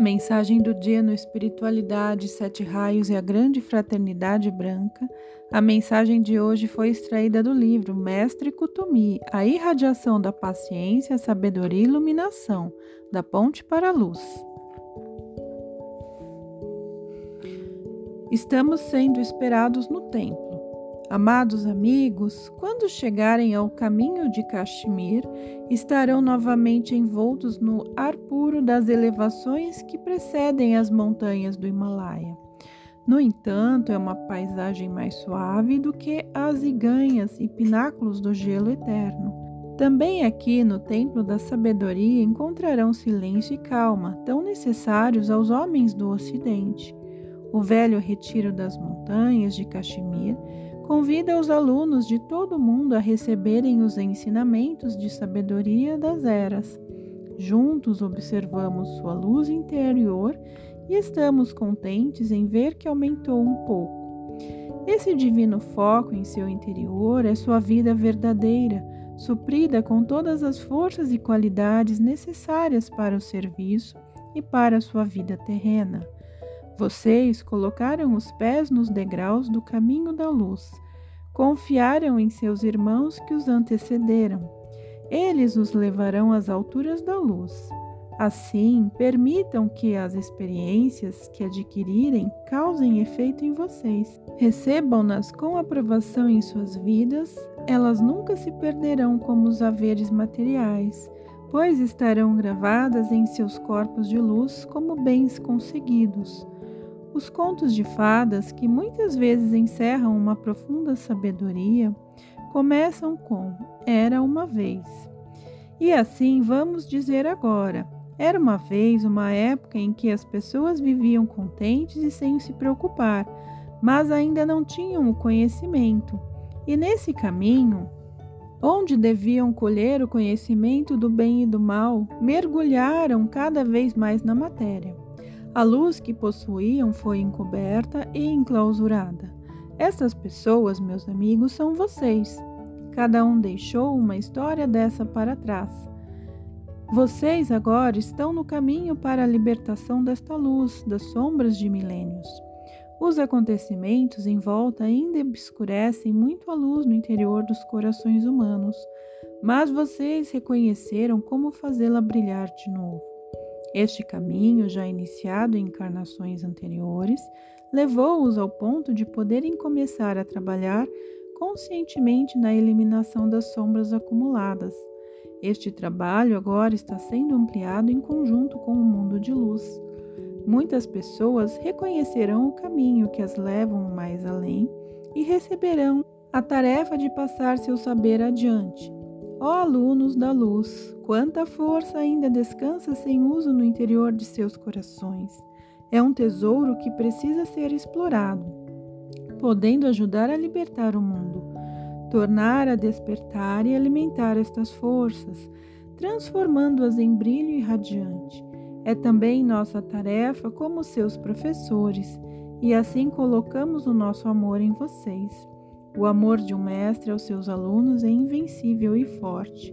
Mensagem do dia no Espiritualidade, Sete Raios e a Grande Fraternidade Branca. A mensagem de hoje foi extraída do livro Mestre Kutumi, A Irradiação da Paciência, Sabedoria e Iluminação, da Ponte para a Luz. Estamos sendo esperados no templo. Amados amigos, quando chegarem ao caminho de Kashmir, estarão novamente envoltos no ar puro das elevações que precedem as montanhas do Himalaia. No entanto, é uma paisagem mais suave do que as iganhas e pináculos do gelo eterno. Também aqui no Templo da Sabedoria encontrarão silêncio e calma, tão necessários aos homens do Ocidente. O velho retiro das montanhas de Kashmir convida os alunos de todo o mundo a receberem os ensinamentos de sabedoria das eras. Juntos observamos sua luz interior e estamos contentes em ver que aumentou um pouco. Esse divino foco em seu interior é sua vida verdadeira, suprida com todas as forças e qualidades necessárias para o serviço e para a sua vida terrena. Vocês colocaram os pés nos degraus do caminho da luz. Confiaram em seus irmãos que os antecederam. Eles os levarão às alturas da luz. Assim, permitam que as experiências que adquirirem causem efeito em vocês. Recebam-nas com aprovação em suas vidas, elas nunca se perderão como os haveres materiais, pois estarão gravadas em seus corpos de luz como bens conseguidos. Os contos de fadas, que muitas vezes encerram uma profunda sabedoria, começam com Era uma vez. E assim vamos dizer agora. Era uma vez uma época em que as pessoas viviam contentes e sem se preocupar, mas ainda não tinham o conhecimento. E nesse caminho, onde deviam colher o conhecimento do bem e do mal, mergulharam cada vez mais na matéria. A luz que possuíam foi encoberta e enclausurada. Estas pessoas, meus amigos, são vocês. Cada um deixou uma história dessa para trás. Vocês agora estão no caminho para a libertação desta luz, das sombras de milênios. Os acontecimentos em volta ainda obscurecem muito a luz no interior dos corações humanos, mas vocês reconheceram como fazê-la brilhar de novo. Este caminho, já iniciado em encarnações anteriores, levou-os ao ponto de poderem começar a trabalhar conscientemente na eliminação das sombras acumuladas. Este trabalho agora está sendo ampliado em conjunto com o mundo de luz. Muitas pessoas reconhecerão o caminho que as levam mais além e receberão a tarefa de passar seu saber adiante. Ó alunos da luz, quanta força ainda descansa sem uso no interior de seus corações. É um tesouro que precisa ser explorado, podendo ajudar a libertar o mundo, tornar a despertar e alimentar estas forças, transformando-as em brilho irradiante. É também nossa tarefa como seus professores, e assim colocamos o nosso amor em vocês. O amor de um mestre aos seus alunos é invencível e forte.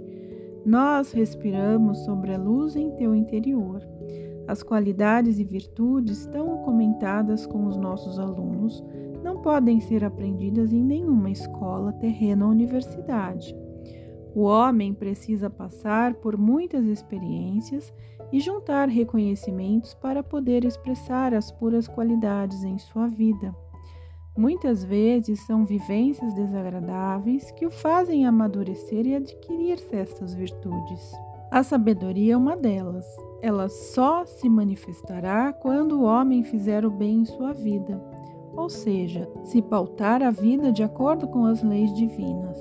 Nós respiramos sobre a luz em teu interior. As qualidades e virtudes tão comentadas com os nossos alunos não podem ser aprendidas em nenhuma escola, terreno ou universidade. O homem precisa passar por muitas experiências e juntar reconhecimentos para poder expressar as puras qualidades em sua vida. Muitas vezes são vivências desagradáveis que o fazem amadurecer e adquirir estas virtudes. A sabedoria é uma delas. Ela só se manifestará quando o homem fizer o bem em sua vida, ou seja, se pautar a vida de acordo com as leis divinas.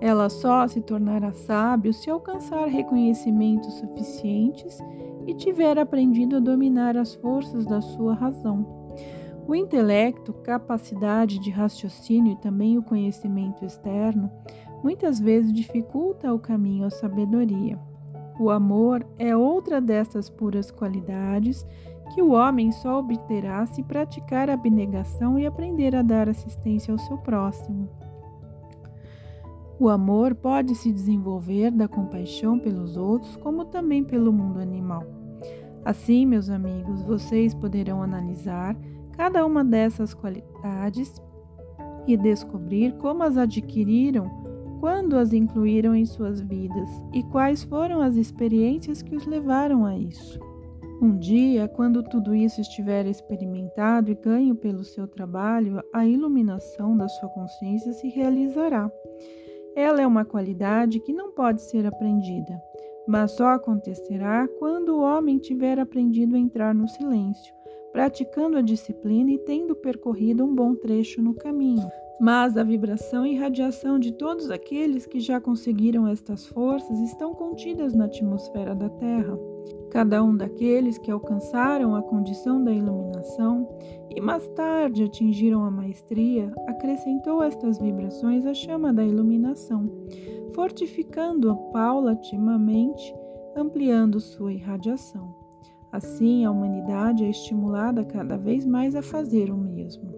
Ela só se tornará sábio se alcançar reconhecimentos suficientes e tiver aprendido a dominar as forças da sua razão. O intelecto, capacidade de raciocínio e também o conhecimento externo muitas vezes dificulta o caminho à sabedoria. O amor é outra dessas puras qualidades que o homem só obterá se praticar abnegação e aprender a dar assistência ao seu próximo. O amor pode se desenvolver da compaixão pelos outros, como também pelo mundo animal. Assim, meus amigos, vocês poderão analisar cada uma dessas qualidades e descobrir como as adquiriram quando as incluíram em suas vidas e quais foram as experiências que os levaram a isso. Um dia, quando tudo isso estiver experimentado e ganho pelo seu trabalho, a iluminação da sua consciência se realizará. Ela é uma qualidade que não pode ser aprendida, mas só acontecerá quando o homem tiver aprendido a entrar no silêncio, praticando a disciplina e tendo percorrido um bom trecho no caminho. Mas a vibração e radiação de todos aqueles que já conseguiram estas forças estão contidas na atmosfera da Terra. Cada um daqueles que alcançaram a condição da iluminação e mais tarde atingiram a maestria acrescentou estas vibrações à chama da iluminação, fortificando-a paulatimamente, ampliando sua irradiação. Assim, a humanidade é estimulada cada vez mais a fazer o mesmo.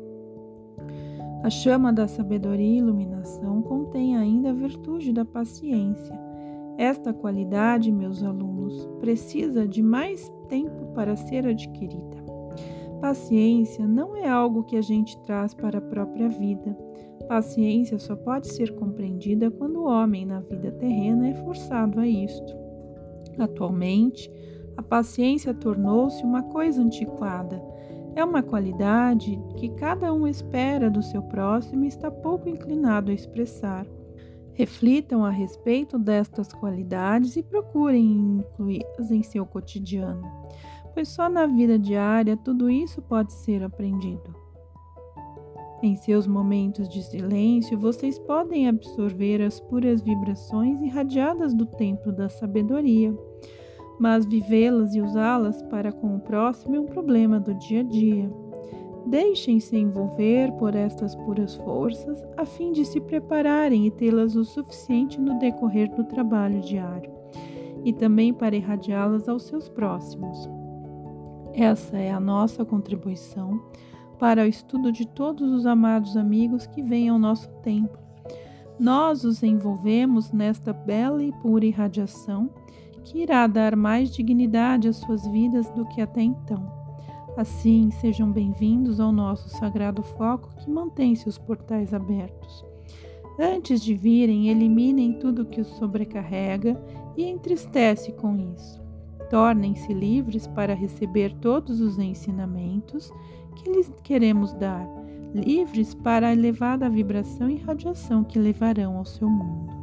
A chama da sabedoria e iluminação contém ainda a virtude da paciência. Esta qualidade, meus alunos, precisa de mais tempo para ser adquirida. Paciência não é algo que a gente traz para a própria vida. Paciência só pode ser compreendida quando o homem na vida terrena é forçado a isto. Atualmente, a paciência tornou-se uma coisa antiquada. É uma qualidade que cada um espera do seu próximo e está pouco inclinado a expressar. Reflitam a respeito destas qualidades e procurem incluí-las em seu cotidiano, pois só na vida diária tudo isso pode ser aprendido. Em seus momentos de silêncio, vocês podem absorver as puras vibrações irradiadas do templo da sabedoria mas vivê-las e usá-las para com o próximo é um problema do dia a dia. Deixem-se envolver por estas puras forças a fim de se prepararem e tê-las o suficiente no decorrer do trabalho diário, e também para irradiá-las aos seus próximos. Essa é a nossa contribuição para o estudo de todos os amados amigos que vêm ao nosso templo. Nós os envolvemos nesta bela e pura irradiação que irá dar mais dignidade às suas vidas do que até então. Assim, sejam bem-vindos ao nosso sagrado foco que mantém seus portais abertos. Antes de virem, eliminem tudo que os sobrecarrega e entristece com isso. Tornem-se livres para receber todos os ensinamentos que lhes queremos dar, livres para a elevada vibração e radiação que levarão ao seu mundo.